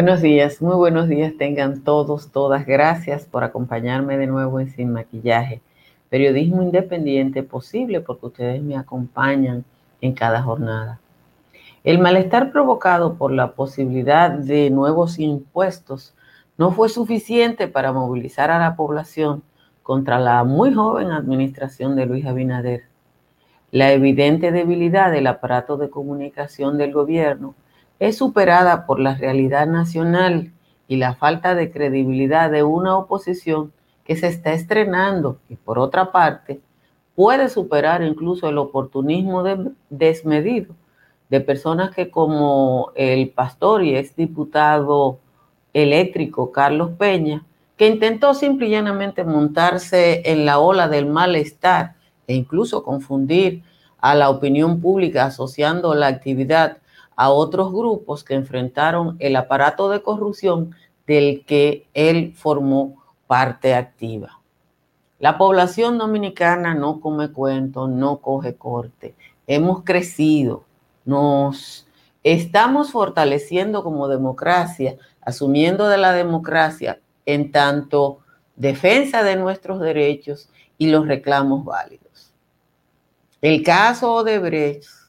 Buenos días, muy buenos días tengan todos, todas. Gracias por acompañarme de nuevo en Sin Maquillaje. Periodismo independiente posible porque ustedes me acompañan en cada jornada. El malestar provocado por la posibilidad de nuevos impuestos no fue suficiente para movilizar a la población contra la muy joven administración de Luis Abinader. La evidente debilidad del aparato de comunicación del gobierno es superada por la realidad nacional y la falta de credibilidad de una oposición que se está estrenando y por otra parte puede superar incluso el oportunismo desmedido de personas que como el pastor y exdiputado eléctrico Carlos Peña, que intentó simple y llanamente montarse en la ola del malestar e incluso confundir a la opinión pública asociando la actividad a otros grupos que enfrentaron el aparato de corrupción del que él formó parte activa. La población dominicana no come cuento, no coge corte. Hemos crecido, nos estamos fortaleciendo como democracia, asumiendo de la democracia en tanto defensa de nuestros derechos y los reclamos válidos. El caso de Brecht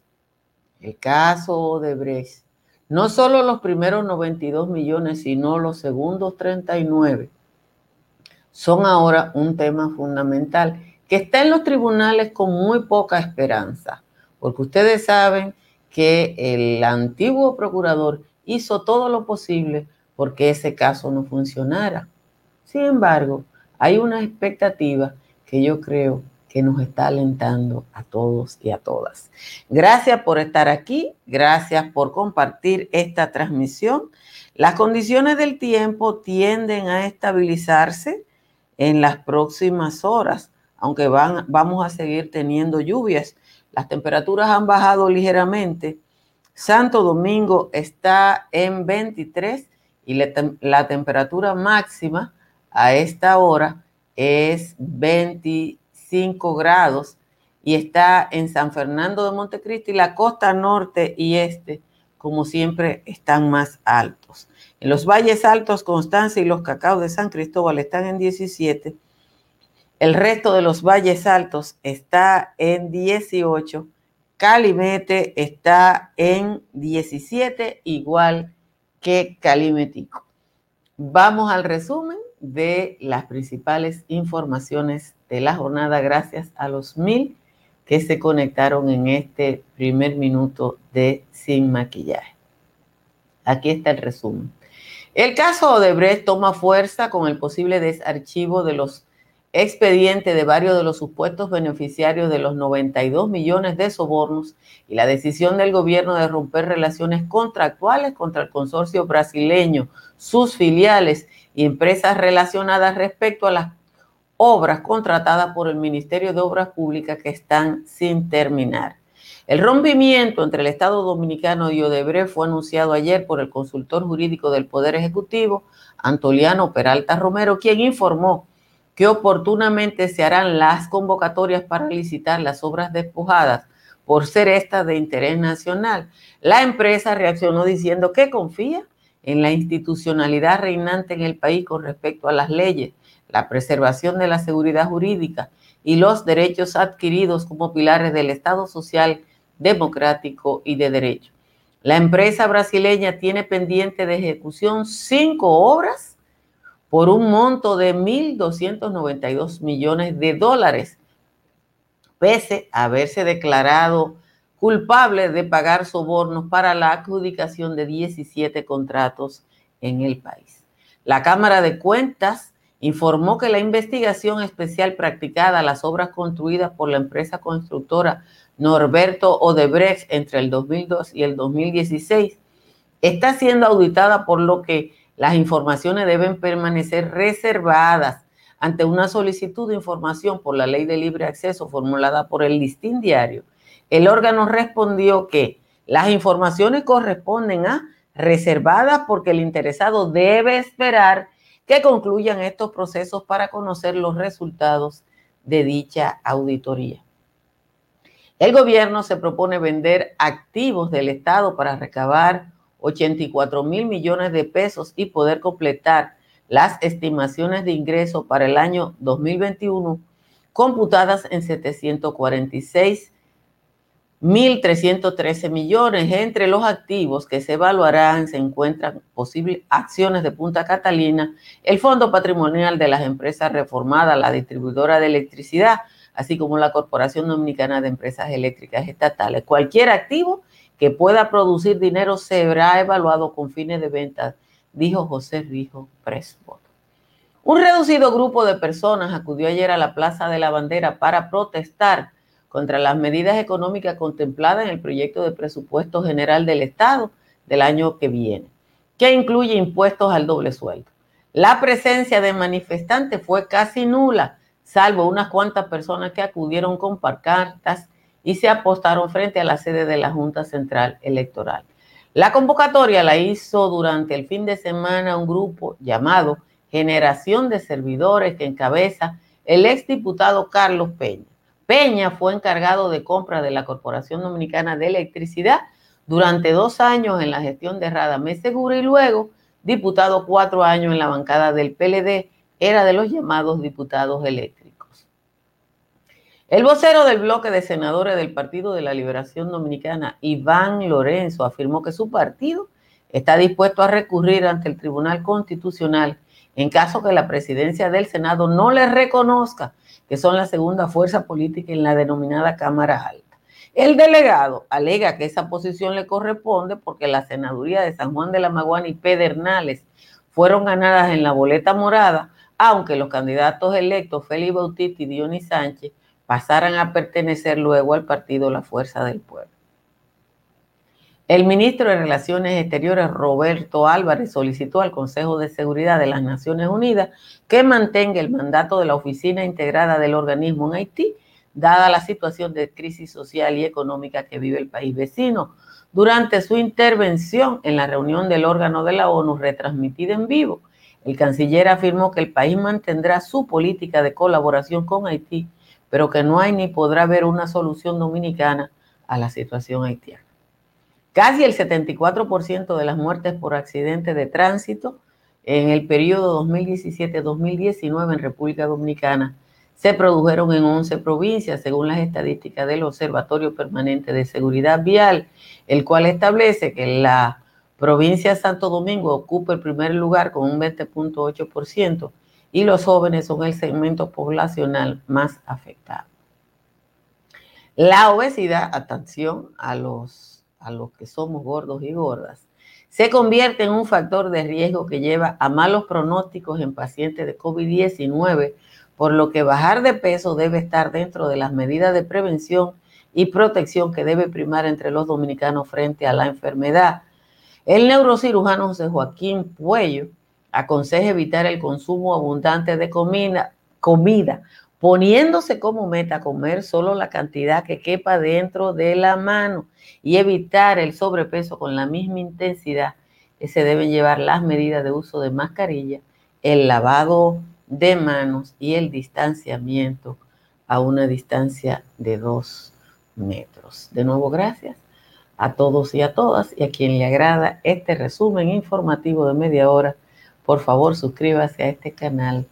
el caso de Brecht, no solo los primeros 92 millones, sino los segundos 39, son ahora un tema fundamental que está en los tribunales con muy poca esperanza, porque ustedes saben que el antiguo procurador hizo todo lo posible porque ese caso no funcionara. Sin embargo, hay una expectativa que yo creo que nos está alentando a todos y a todas. Gracias por estar aquí, gracias por compartir esta transmisión. Las condiciones del tiempo tienden a estabilizarse en las próximas horas, aunque van, vamos a seguir teniendo lluvias. Las temperaturas han bajado ligeramente. Santo Domingo está en 23 y la, temperatura máxima a esta hora es 20 grados y está en San Fernando de Montecristi, la costa norte y este, como siempre, están más altos. En los valles altos, Constancia y los cacaos de San Cristóbal están en 17. El resto de los valles altos está en 18. Calimete está en 17, igual que Calimetico. Vamos al resumen de las principales informaciones de la jornada gracias a los mil que se conectaron en este primer minuto de Sin Maquillaje. Aquí está el resumen. El caso Odebrecht toma fuerza con el posible desarchivo de los expedientes de varios de los supuestos beneficiarios de los 92 millones de sobornos y la decisión del gobierno de romper relaciones contractuales contra el consorcio brasileño, sus filiales y empresas relacionadas respecto a las obras contratadas por el Ministerio de Obras Públicas que están sin terminar. El rompimiento entre el Estado Dominicano y Odebrecht fue anunciado ayer por el consultor jurídico del Poder Ejecutivo, Antoliano Peralta Romero, quien informó que oportunamente se harán las convocatorias para licitar las obras despojadas por ser estas de interés nacional. La empresa reaccionó diciendo que confía en la institucionalidad reinante en el país con respecto a las leyes la preservación de la seguridad jurídica y los derechos adquiridos como pilares del Estado social, democrático y de derecho. La empresa brasileña tiene pendiente de ejecución cinco obras por un monto de 1.292 millones de dólares, pese a haberse declarado culpable de pagar sobornos para la adjudicación de 17 contratos en el país. La Cámara de Cuentas informó que la investigación especial practicada a las obras construidas por la empresa constructora Norberto Odebrecht entre el 2002 y el 2016 está siendo auditada por lo que las informaciones deben permanecer reservadas ante una solicitud de información por la ley de libre acceso formulada por el listín diario. El órgano respondió que las informaciones corresponden a reservadas porque el interesado debe esperar que concluyan estos procesos para conocer los resultados de dicha auditoría. El gobierno se propone vender activos del Estado para recabar 84 mil millones de pesos y poder completar las estimaciones de ingreso para el año 2021 computadas en 746 1.313 millones. Entre los activos que se evaluarán se encuentran posibles acciones de Punta Catalina, el Fondo Patrimonial de las Empresas Reformadas, la distribuidora de electricidad, así como la Corporación Dominicana de Empresas Eléctricas Estatales. Cualquier activo que pueda producir dinero será evaluado con fines de venta, dijo José Rijo Presbot. Un reducido grupo de personas acudió ayer a la Plaza de la Bandera para protestar contra las medidas económicas contempladas en el proyecto de presupuesto general del Estado del año que viene, que incluye impuestos al doble sueldo. La presencia de manifestantes fue casi nula, salvo unas cuantas personas que acudieron con parcartas y se apostaron frente a la sede de la Junta Central Electoral. La convocatoria la hizo durante el fin de semana un grupo llamado Generación de Servidores que encabeza el exdiputado Carlos Peña. Peña fue encargado de compra de la Corporación Dominicana de Electricidad durante dos años en la gestión de Radamés Segura y luego diputado cuatro años en la bancada del PLD, era de los llamados diputados eléctricos. El vocero del bloque de senadores del Partido de la Liberación Dominicana, Iván Lorenzo, afirmó que su partido está dispuesto a recurrir ante el Tribunal Constitucional en caso que la presidencia del Senado no le reconozca que son la segunda fuerza política en la denominada Cámara Alta. El delegado alega que esa posición le corresponde porque la senaduría de San Juan de la Maguana y Pedernales fueron ganadas en la boleta morada, aunque los candidatos electos Félix Bautista y Dionis Sánchez pasaran a pertenecer luego al partido La Fuerza del Pueblo. El ministro de Relaciones Exteriores, Roberto Álvarez, solicitó al Consejo de Seguridad de las Naciones Unidas que mantenga el mandato de la Oficina Integrada del organismo en Haití, dada la situación de crisis social y económica que vive el país vecino. Durante su intervención en la reunión del órgano de la ONU retransmitida en vivo, el canciller afirmó que el país mantendrá su política de colaboración con Haití, pero que no hay ni podrá haber una solución dominicana a la situación haitiana. Casi el 74% de las muertes por accidentes de tránsito en el periodo 2017-2019 en República Dominicana se produjeron en 11 provincias, según las estadísticas del Observatorio Permanente de Seguridad Vial, el cual establece que la provincia de Santo Domingo ocupa el primer lugar con un 20.8% y los jóvenes son el segmento poblacional más afectado. La obesidad, atención a los a los que somos gordos y gordas, se convierte en un factor de riesgo que lleva a malos pronósticos en pacientes de COVID-19, por lo que bajar de peso debe estar dentro de las medidas de prevención y protección que debe primar entre los dominicanos frente a la enfermedad. El neurocirujano José Joaquín Puello aconseja evitar el consumo abundante de comida, comida poniéndose como meta comer solo la cantidad que quepa dentro de la mano y evitar el sobrepeso con la misma intensidad que se deben llevar las medidas de uso de mascarilla, el lavado de manos y el distanciamiento a una distancia de dos metros. De nuevo, gracias a todos y a todas y a quien le agrada este resumen informativo de media hora. Por favor, suscríbase a este canal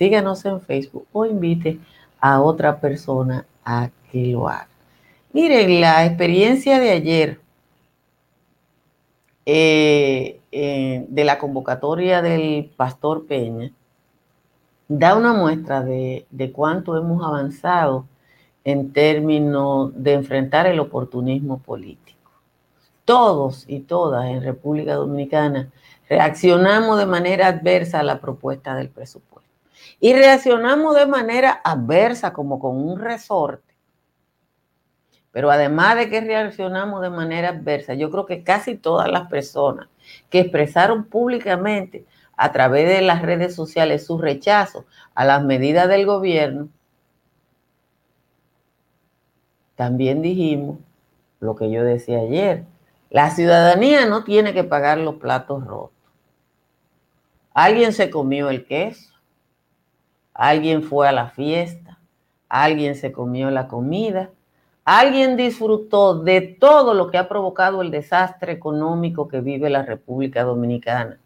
síganos en Facebook o invite a otra persona a que lo haga. Miren, la experiencia de ayer eh, eh, de la convocatoria del pastor Peña da una muestra de, de cuánto hemos avanzado en términos de enfrentar el oportunismo político. Todos y todas en República Dominicana reaccionamos de manera adversa a la propuesta del presupuesto y reaccionamos de manera adversa, como con un resorte. Pero además de que reaccionamos de manera adversa, yo creo que casi todas las personas que expresaron públicamente a través de las redes sociales su rechazo a las medidas del gobierno, también dijimos lo que yo decía ayer, la ciudadanía no tiene que pagar los platos rotos. Alguien se comió el queso alguien fue a la fiesta, alguien se comió la comida, Alguien disfrutó de todo lo que ha provocado el desastre económico que vive la República Dominicana.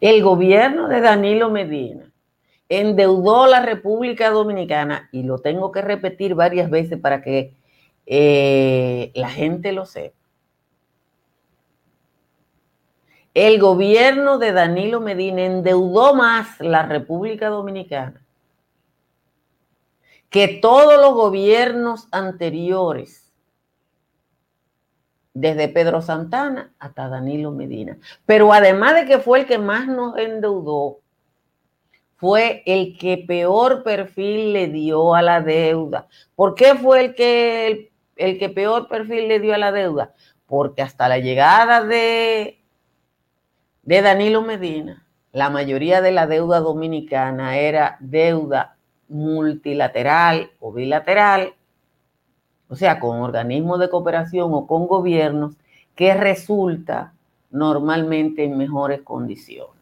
El gobierno de Danilo Medina endeudó la República Dominicana, y lo tengo que repetir varias veces para que eh, la gente lo sepa. El gobierno de Danilo Medina endeudó más la República Dominicana que todos los gobiernos anteriores, desde Pedro Santana hasta Danilo Medina. Pero además de que fue el que más nos endeudó, fue el que peor perfil le dio a la deuda. ¿Por qué fue el que, el, que peor perfil le dio a la deuda? Porque hasta la llegada de, de Danilo Medina, la mayoría de la deuda dominicana era deuda multilateral o bilateral, o sea, con organismos de cooperación o con gobiernos, que resulta normalmente en mejores condiciones.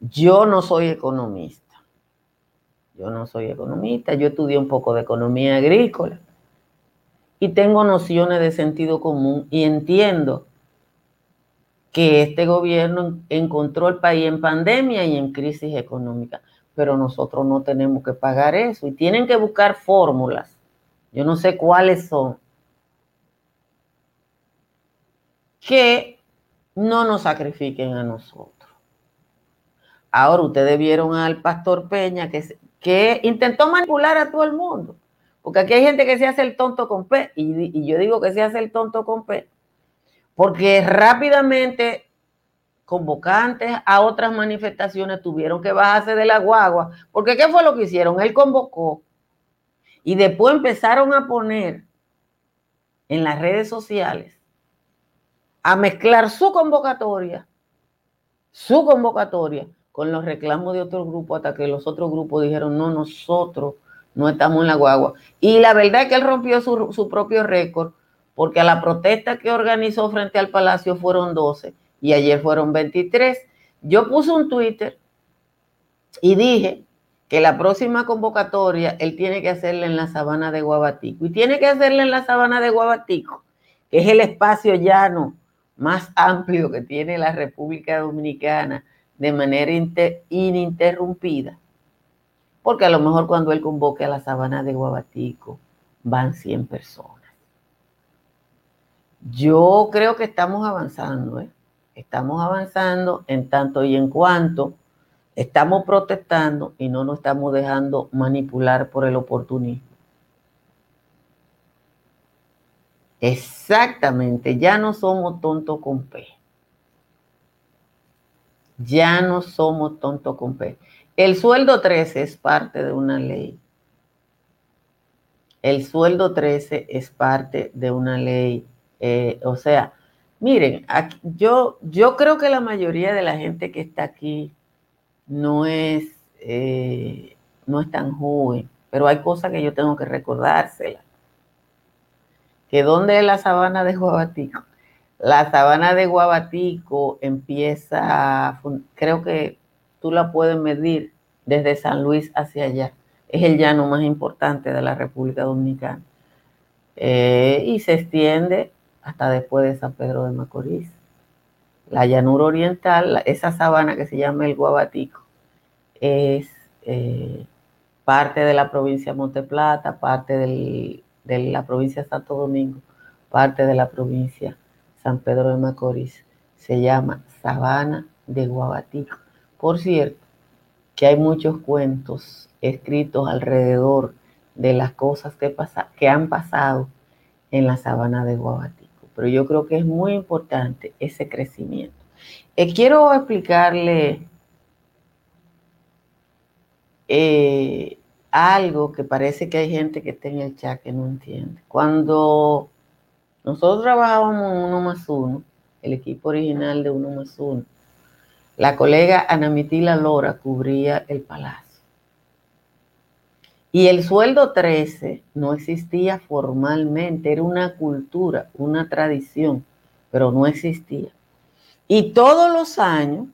Yo no soy economista. Yo no soy economista, yo estudié un poco de economía agrícola y tengo nociones de sentido común y entiendo que este gobierno encontró el país en pandemia y en crisis económica, pero nosotros no tenemos que pagar eso y tienen que buscar fórmulas. Yo no sé cuáles son. Que no nos sacrifiquen a nosotros. Ahora ustedes vieron al pastor Peña que, que intentó manipular a todo el mundo. Porque aquí hay gente que se hace el tonto con P. Y, y yo digo que se hace el tonto con P porque rápidamente convocantes a otras manifestaciones tuvieron que bajarse de la guagua, porque ¿qué fue lo que hicieron? Él convocó y después empezaron a poner en las redes sociales a mezclar su convocatoria, su convocatoria con los reclamos de otros grupos hasta que los otros grupos dijeron, no, nosotros no estamos en la guagua. Y la verdad es que él rompió su, su propio récord porque a la protesta que organizó frente al Palacio fueron 12 y ayer fueron 23. Yo puse un Twitter y dije que la próxima convocatoria él tiene que hacerla en la sabana de Guabatico y tiene que hacerla en la sabana de Guabatico, que es el espacio llano más amplio que tiene la República Dominicana de manera ininterrumpida. Porque a lo mejor cuando él convoque a la sabana de Guabatico van 100 personas. Yo creo que estamos avanzando, ¿eh? estamos avanzando en tanto y en cuanto estamos protestando y no nos estamos dejando manipular por el oportunismo. Exactamente, ya no somos tontos con P. Ya no somos tontos con P. El sueldo 13 es parte de una ley. El sueldo 13 es parte de una ley eh, o sea, miren, yo, yo creo que la mayoría de la gente que está aquí no es, eh, no es tan joven, pero hay cosas que yo tengo que recordárselas. Que dónde es la sabana de Guabatico. La sabana de Guabatico empieza, creo que tú la puedes medir desde San Luis hacia allá. Es el llano más importante de la República Dominicana. Eh, y se extiende hasta después de San Pedro de Macorís. La llanura oriental, esa sabana que se llama el Guabatico, es eh, parte de la provincia de Monteplata, parte de la provincia de Santo Domingo, parte de la provincia San Pedro de Macorís. Se llama Sabana de Guabatico. Por cierto, que hay muchos cuentos escritos alrededor de las cosas que han pasado en la sabana de Guabatico pero yo creo que es muy importante ese crecimiento. Eh, quiero explicarle eh, algo que parece que hay gente que está en el chat que no entiende. Cuando nosotros trabajábamos en Uno más Uno, el equipo original de Uno más Uno, la colega Ana Mitila Lora cubría el palacio. Y el sueldo 13 no existía formalmente, era una cultura, una tradición, pero no existía. Y todos los años,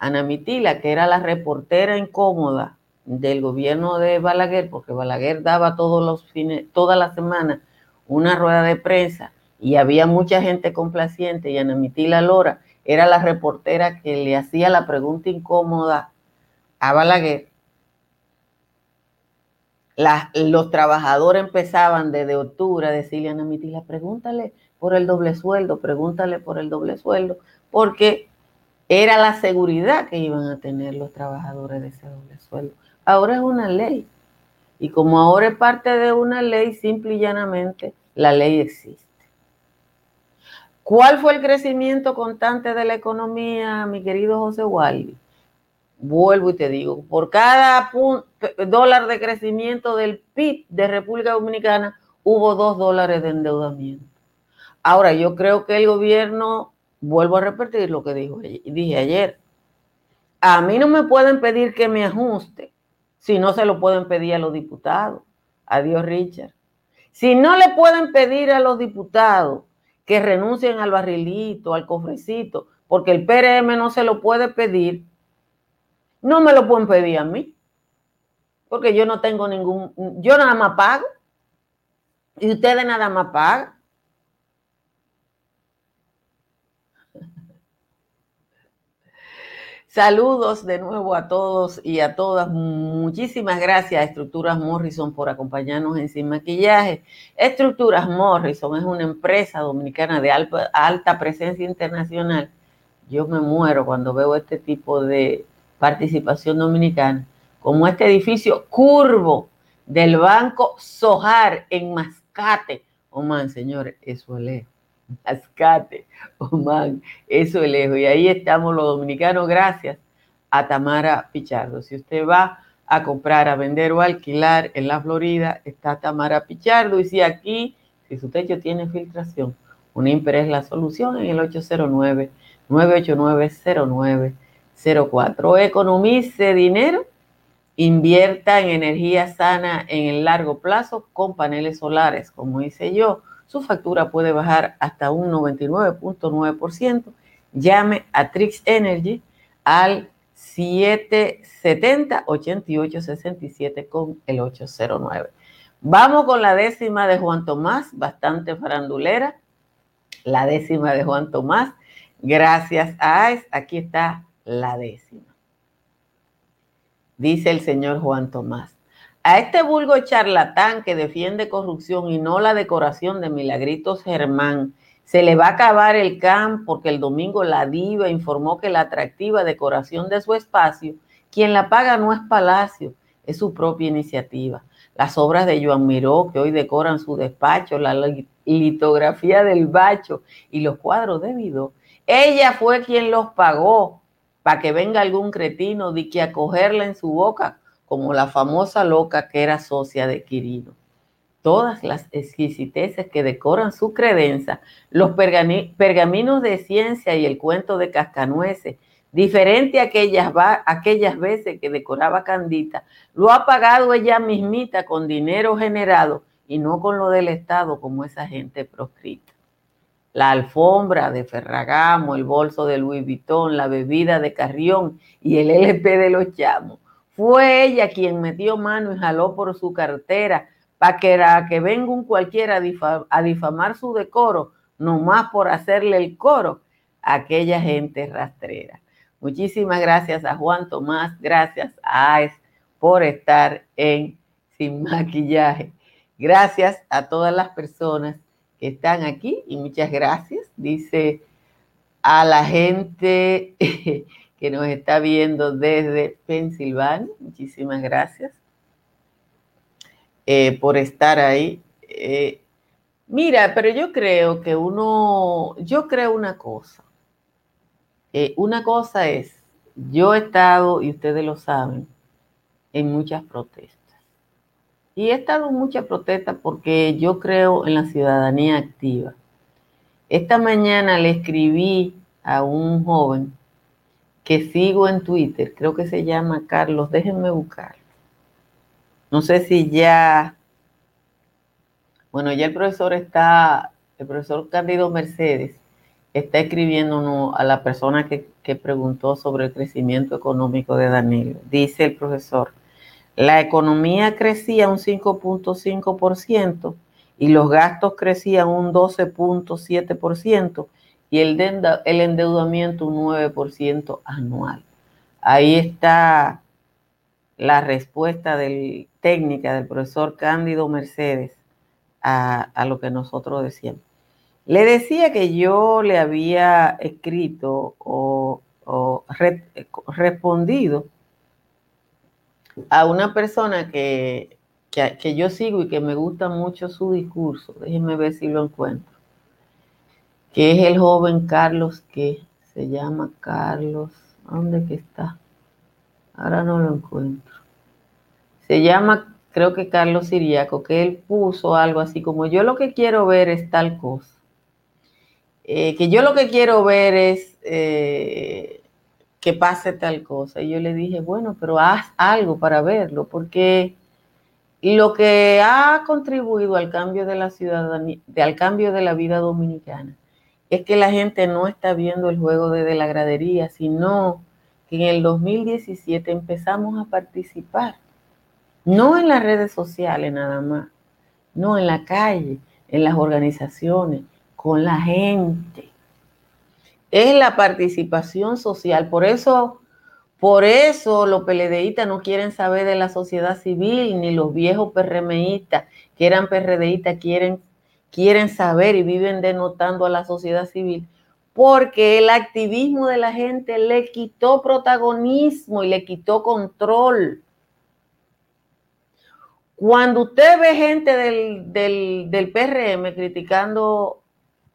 Ana Mitila, que era la reportera incómoda del gobierno de Balaguer, porque Balaguer daba todos los fines, toda la semana una rueda de prensa y había mucha gente complaciente y Ana Mitila Lora era la reportera que le hacía la pregunta incómoda a Balaguer. Los trabajadores empezaban desde octubre a decirle a Ana Mitila, pregúntale por el doble sueldo, pregúntale por el doble sueldo, porque era la seguridad que iban a tener los trabajadores de ese doble sueldo. Ahora es una ley. Y como ahora es parte de una ley, simple y llanamente, la ley existe. ¿Cuál fue el crecimiento constante de la economía, mi querido José Waldi? Vuelvo y te digo, por cada dólar de crecimiento del PIB de República Dominicana, hubo dos dólares de endeudamiento. Ahora, yo creo que el gobierno, vuelvo a repetir lo que dijo, dije ayer, a mí no me pueden pedir que me ajuste si no se lo pueden pedir a los diputados. Adiós, Richard. Si no le pueden pedir a los diputados que renuncien al barrilito, al cofrecito, porque el PRM no se lo puede pedir, no me lo pueden pedir a mí, porque yo no tengo ningún, yo nada más pago y ustedes nada más pagan. Saludos de nuevo a todos y a todas. Muchísimas gracias a Estructuras Morrison por acompañarnos en Sin Maquillaje. Estructuras Morrison es una empresa dominicana de alta presencia internacional. Yo me muero cuando veo este tipo de participación dominicana, como este edificio curvo del Banco Sojar en Mascate. Oh man, señores, eso es lejos. Mascate, Oman, eso es lejos. Y ahí estamos los dominicanos, gracias a Tamara Pichardo. Si usted va a comprar, a vender o alquilar en la Florida, está Tamara Pichardo. Y si aquí, si su techo tiene filtración, Unimper es la solución en el 809-989-0904. Economice dinero, invierta en energía sana en el largo plazo con paneles solares, como hice yo su factura puede bajar hasta un 99.9%. Llame a Trix Energy al 770-8867 con el 809. Vamos con la décima de Juan Tomás, bastante farandulera. La décima de Juan Tomás. Gracias a AES, aquí está la décima. Dice el señor Juan Tomás. A este vulgo charlatán que defiende corrupción y no la decoración de Milagritos Germán, se le va a acabar el CAM porque el domingo la diva informó que la atractiva decoración de su espacio, quien la paga no es Palacio, es su propia iniciativa. Las obras de Joan Miró, que hoy decoran su despacho, la litografía del bacho y los cuadros de Vidó, ella fue quien los pagó para que venga algún cretino de que acogerla en su boca como la famosa loca que era socia de Quirino. Todas las exquisiteces que decoran su credencia, los pergaminos de ciencia y el cuento de cascanueces, diferente a aquellas, aquellas veces que decoraba Candita, lo ha pagado ella mismita con dinero generado y no con lo del Estado como esa gente proscrita. La alfombra de Ferragamo, el bolso de Louis Vuitton, la bebida de Carrión y el LP de los chamos fue ella quien metió mano y jaló por su cartera para que, que venga un cualquiera a, difamar su decoro, nomás por hacerle el coro a aquella gente rastrera. Muchísimas gracias a Juan Tomás, gracias a AES por estar en Sin Maquillaje. Gracias a todas las personas están aquí y muchas gracias, dice a la gente que nos está viendo desde Pensilvania. Muchísimas gracias eh, por estar ahí. Eh, mira, pero yo creo que uno, yo creo una cosa. Eh, una cosa es, yo he estado, y ustedes lo saben, en muchas protestas. Y he estado en muchas protestas porque yo creo en la ciudadanía activa. Esta mañana le escribí a un joven que sigo en Twitter, creo que se llama Carlos, déjenme buscar. No sé si ya, bueno, ya el profesor está, el profesor Cándido Mercedes está escribiendo a la persona que, que preguntó sobre el crecimiento económico de Danilo. Dice el profesor, la economía crecía un 5.5% y los gastos crecían un 12.7% y el, endeudamiento un 9% anual. Ahí está la respuesta del, técnica del profesor Cándido Mercedes a, lo que nosotros decíamos. Le decía que yo le había escrito o, respondido a una persona que, que, yo sigo y que me gusta mucho su discurso. Déjenme ver si lo encuentro. Que es el joven Carlos que se llama Carlos. ¿Dónde que está? Ahora no lo encuentro. Se llama, creo que Carlos Siriaco, que él puso algo así como yo lo que quiero ver es tal cosa. Eh, que yo lo que quiero ver es eh, que pase tal cosa. Y yo le dije, bueno, pero haz algo para verlo, porque lo que ha contribuido al cambio de la ciudadanía, al cambio de la vida dominicana, es que la gente no está viendo el juego desde la gradería, sino que en el 2017 empezamos a participar, no en las redes sociales nada más, no en la calle, en las organizaciones, con la gente. Es la participación social. Por eso, por eso los PLDistas no quieren saber de la sociedad civil, ni los viejos PRMistas que eran PRDistas quieren, quieren saber y viven denotando a la sociedad civil. Porque el activismo de la gente le quitó protagonismo y le quitó control. Cuando usted ve gente del, del, del PRM criticando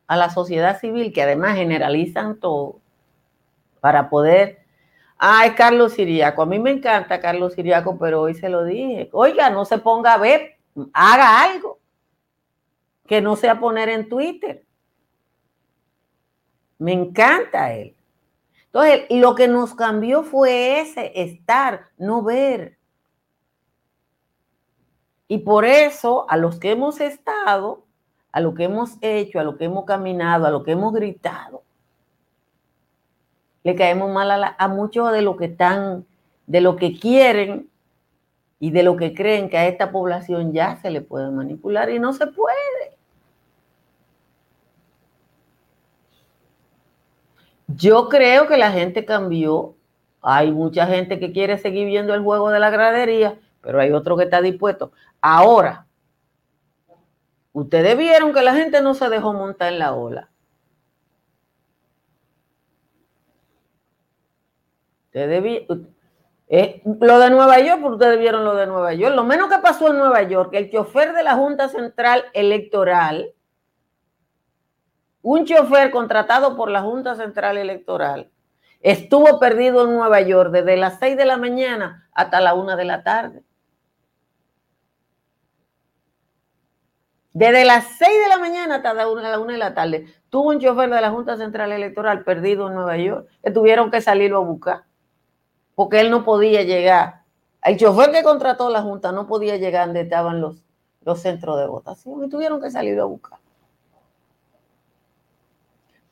a la sociedad civil, que además generalizan todo, para poder... Es Carlos Siriaco. A mí me encanta Carlos Siriaco, pero hoy se lo dije. Oiga, no se ponga a ver, haga algo. Que no sea poner en Twitter. Me encanta él. Entonces, lo que nos cambió fue ese estar, no ver. Y por eso, a los que hemos estado, a lo que hemos hecho, a lo que hemos caminado, a lo que hemos gritado, le caemos mal a, muchos de lo que están, de lo que quieren y de lo que creen que a esta población ya se le puede manipular y no se puede. Yo creo que la gente cambió. Hay mucha gente que quiere seguir viendo el juego de la gradería, pero hay otro que está dispuesto. Ahora, Ustedes vieron que la gente no se dejó montar en la ola. Ustedes eh, lo de Nueva York, ustedes vieron lo de Nueva York. Lo menos que pasó en Nueva York, el chofer de la Junta Central Electoral, un chofer contratado por la Junta Central Electoral, estuvo perdido en Nueva York desde las 6 de la mañana hasta la 1 de la tarde. Desde las 6 de la mañana hasta la 1 de la tarde, tuvo un chofer de la Junta Central Electoral perdido en Nueva York, que tuvieron que salirlo a buscar, porque él no podía llegar. El chofer que contrató la Junta no podía llegar donde estaban los, los centros de votación y tuvieron que salirlo a buscar.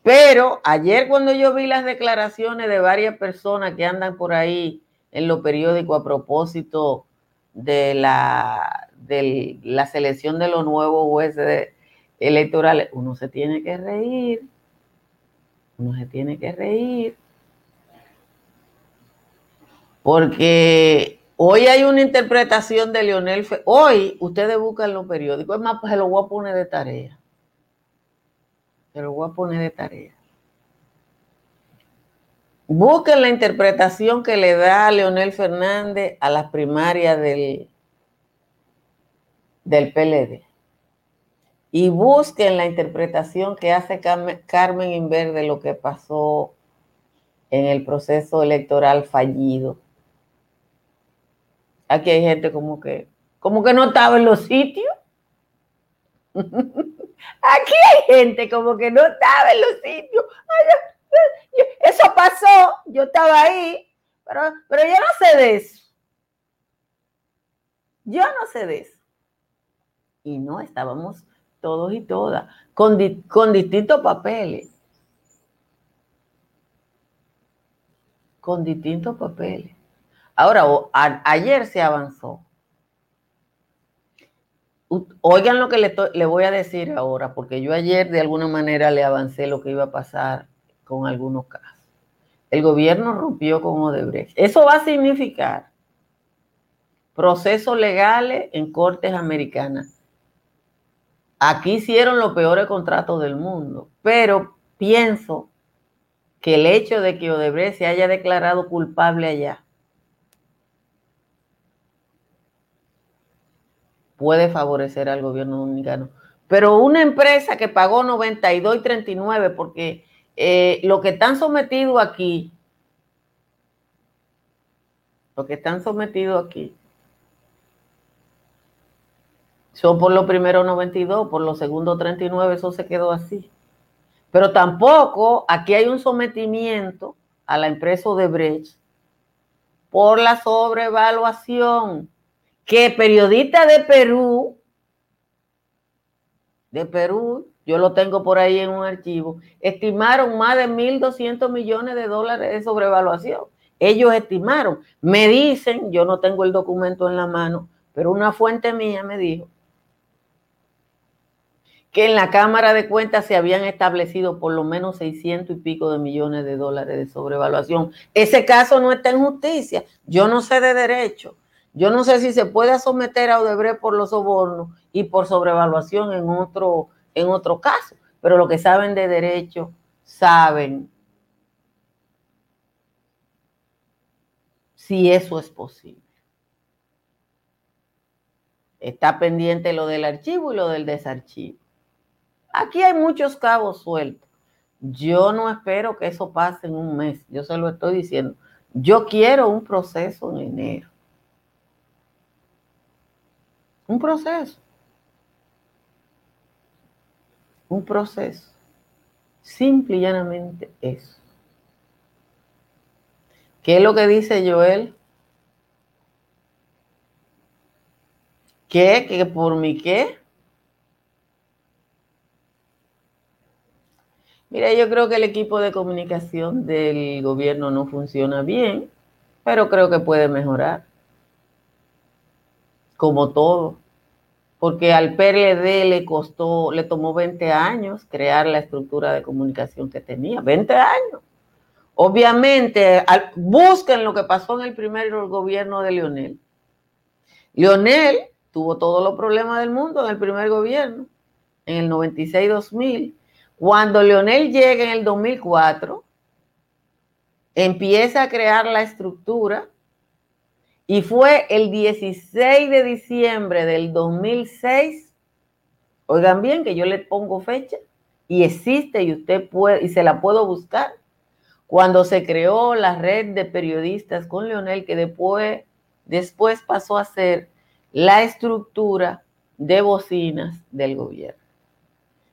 Pero ayer cuando yo vi las declaraciones de varias personas que andan por ahí en los periódicos a propósito de la, de la selección de los nuevos jueces electorales, uno se tiene que reír, uno se tiene que reír, porque hoy hay una interpretación de Leonel, hoy ustedes buscan los periódicos, es más, pues se lo voy a poner de tarea, se lo voy a poner de tarea. Busquen la interpretación que le da Leonel Fernández a las primarias del del PLD. Y busquen la interpretación que hace Carmen Inver de lo que pasó en el proceso electoral fallido. Aquí hay gente como que, como que no estaba en los sitios. Aquí hay gente como que no estaba en los sitios. Eso pasó, yo estaba ahí, pero, pero yo no sé de eso. Yo no sé de eso y no estábamos todos y todas con, con distintos papeles. Con distintos papeles. Ahora, ayer se avanzó. Oigan lo que le, le, voy a decir ahora, porque yo ayer de alguna manera le avancé lo que iba a pasar con algunos casos. El gobierno rompió con Odebrecht. Eso va a significar procesos legales en cortes americanas. Aquí hicieron los peores contratos del mundo, pero pienso que el hecho de que Odebrecht se haya declarado culpable allá puede favorecer al gobierno dominicano. Pero una empresa que pagó 92 y 39 porque eh, lo que están sometidos aquí, lo que están sometidos aquí, son por los primeros 92, por los segundos 39, eso se quedó así. Pero tampoco aquí hay un sometimiento a la empresa Odebrecht por la sobrevaluación que periodistas de Perú, de Perú, yo lo tengo por ahí en un archivo, estimaron más de 1.200 millones de dólares de sobrevaluación. Ellos estimaron, me dicen, yo no tengo el documento en la mano, pero una fuente mía me dijo que en la Cámara de Cuentas se habían establecido por lo menos 600 y pico de millones de dólares de sobrevaluación. Ese caso no está en justicia. Yo no sé de derecho. Yo no sé si se puede someter a Odebrecht por los sobornos y por sobrevaluación en otro, en otro caso, pero lo que saben de derecho saben si eso es posible. Está pendiente lo del archivo y lo del desarchivo. Aquí hay muchos cabos sueltos. Yo no espero que eso pase en un mes. Yo se lo estoy diciendo. Yo quiero un proceso en enero. Un proceso. Un proceso. Simple y llanamente eso. ¿Qué es lo que dice Joel? ¿Qué? ¿Que por mi qué? Mira, yo creo que el equipo de comunicación del gobierno no funciona bien, pero creo que puede mejorar. Como todo. Porque al PRD le costó, le tomó 20 años crear la estructura de comunicación que tenía. 20 años. Obviamente, busquen lo que pasó en el primer gobierno de Leonel. Leonel tuvo todos los problemas del mundo en el primer gobierno, en el 96-2000 cuando Leonel llega en el 2004, empieza a crear la estructura y fue el 16 de diciembre del 2006, oigan bien que yo le pongo fecha y existe y usted puede y se la puedo buscar, cuando se creó la red de periodistas con Leonel que después, después pasó a ser la estructura de bocinas del gobierno.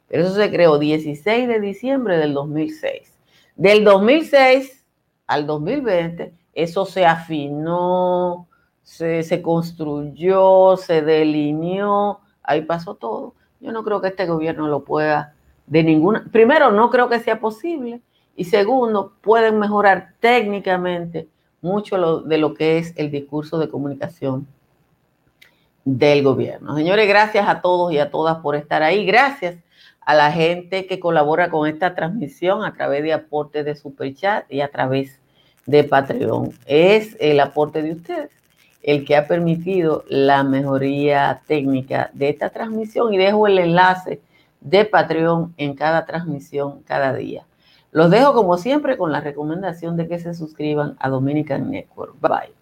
Pero eso se creó 16 de diciembre del 2006. Del 2006 al 2020, eso se afinó, se, construyó, se delineó, ahí pasó todo. Yo no creo que este gobierno lo pueda de ninguna. Primero, no creo que sea posible. Y segundo, pueden mejorar técnicamente mucho de lo que es el discurso de comunicación del gobierno. Señores, gracias a todos y a todas por estar ahí. Gracias a la gente que colabora con esta transmisión a través de aportes de Superchat y a través de Patreon. Es el aporte de ustedes el que ha permitido la mejoría técnica de esta transmisión y dejo el enlace de Patreon en cada transmisión cada día. Los dejo como siempre con la recomendación de que se suscriban a Dominican Network. Bye bye.